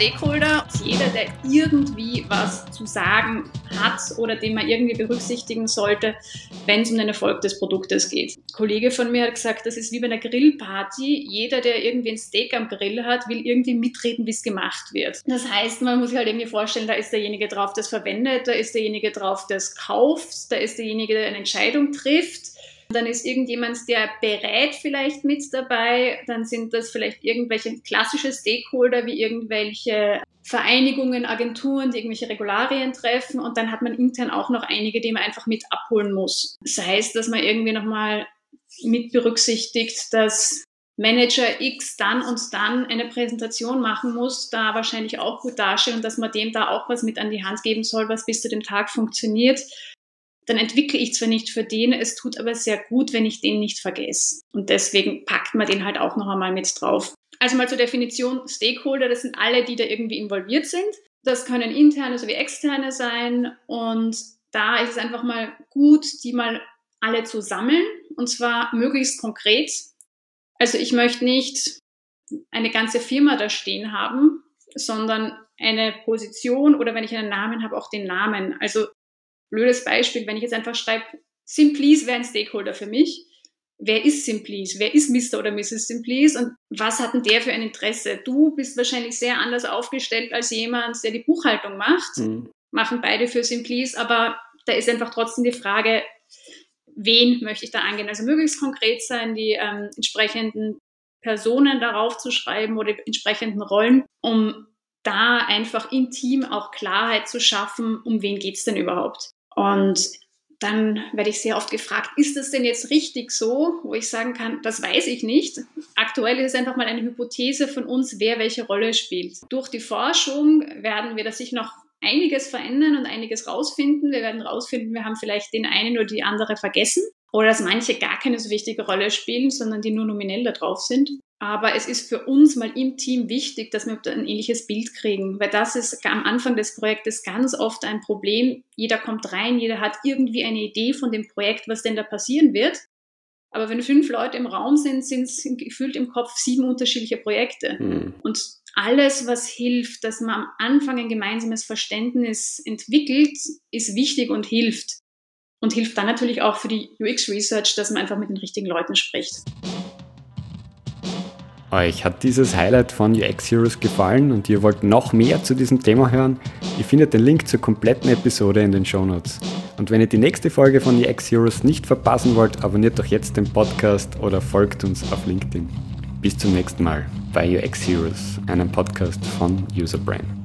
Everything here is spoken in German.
Stakeholder, jeder, der irgendwie was zu sagen hat oder den man irgendwie berücksichtigen sollte, wenn es um den Erfolg des Produktes geht. Ein Kollege von mir hat gesagt, das ist wie bei einer Grillparty. Jeder, der irgendwie ein Steak am Grill hat, will irgendwie mitreden, wie es gemacht wird. Das heißt, man muss sich halt irgendwie vorstellen, da ist derjenige drauf, der es verwendet, da ist derjenige drauf, der es kauft, da ist derjenige, der eine Entscheidung trifft dann ist irgendjemand, der berät vielleicht mit dabei. Dann sind das vielleicht irgendwelche klassische Stakeholder wie irgendwelche Vereinigungen, Agenturen, die irgendwelche Regularien treffen. Und dann hat man intern auch noch einige, die man einfach mit abholen muss. Das heißt, dass man irgendwie nochmal mit berücksichtigt, dass Manager X dann und dann eine Präsentation machen muss, da wahrscheinlich auch gut dasteht und dass man dem da auch was mit an die Hand geben soll, was bis zu dem Tag funktioniert dann entwickle ich zwar nicht für den, es tut aber sehr gut, wenn ich den nicht vergesse. Und deswegen packt man den halt auch noch einmal mit drauf. Also mal zur Definition Stakeholder, das sind alle, die da irgendwie involviert sind. Das können interne sowie externe sein. Und da ist es einfach mal gut, die mal alle zu sammeln. Und zwar möglichst konkret. Also ich möchte nicht eine ganze Firma da stehen haben, sondern eine Position oder wenn ich einen Namen habe, auch den Namen. Also blödes Beispiel, wenn ich jetzt einfach schreibe, Simplease wäre ein Stakeholder für mich. Wer ist Simplease? Wer ist Mr. oder Mrs. Simplease? Und was hat denn der für ein Interesse? Du bist wahrscheinlich sehr anders aufgestellt als jemand, der die Buchhaltung macht. Mhm. Machen beide für Simplease, aber da ist einfach trotzdem die Frage, wen möchte ich da angehen? Also möglichst konkret sein, die ähm, entsprechenden Personen darauf zu schreiben oder die entsprechenden Rollen, um da einfach im Team auch Klarheit zu schaffen, um wen geht es denn überhaupt? Und dann werde ich sehr oft gefragt, ist das denn jetzt richtig so, wo ich sagen kann, das weiß ich nicht. Aktuell ist es einfach mal eine Hypothese von uns, wer welche Rolle spielt. Durch die Forschung werden wir das sich noch einiges verändern und einiges rausfinden. Wir werden rausfinden, wir haben vielleicht den einen oder die andere vergessen oder dass manche gar keine so wichtige Rolle spielen, sondern die nur nominell da drauf sind. Aber es ist für uns mal im Team wichtig, dass wir ein ähnliches Bild kriegen, weil das ist am Anfang des Projektes ganz oft ein Problem. Jeder kommt rein, jeder hat irgendwie eine Idee von dem Projekt, was denn da passieren wird. Aber wenn fünf Leute im Raum sind, sind es gefühlt im Kopf sieben unterschiedliche Projekte. Mhm. Und alles, was hilft, dass man am Anfang ein gemeinsames Verständnis entwickelt, ist wichtig und hilft. Und hilft dann natürlich auch für die UX-Research, dass man einfach mit den richtigen Leuten spricht. Euch hat dieses Highlight von UX Heroes gefallen und ihr wollt noch mehr zu diesem Thema hören? Ihr findet den Link zur kompletten Episode in den Show Notes. Und wenn ihr die nächste Folge von UX Heroes nicht verpassen wollt, abonniert doch jetzt den Podcast oder folgt uns auf LinkedIn. Bis zum nächsten Mal bei UX Heroes, einem Podcast von Userbrain.